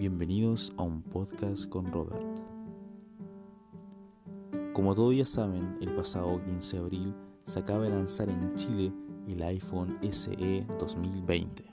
Bienvenidos a un podcast con Robert. Como todos ya saben, el pasado 15 de abril se acaba de lanzar en Chile el iPhone SE 2020.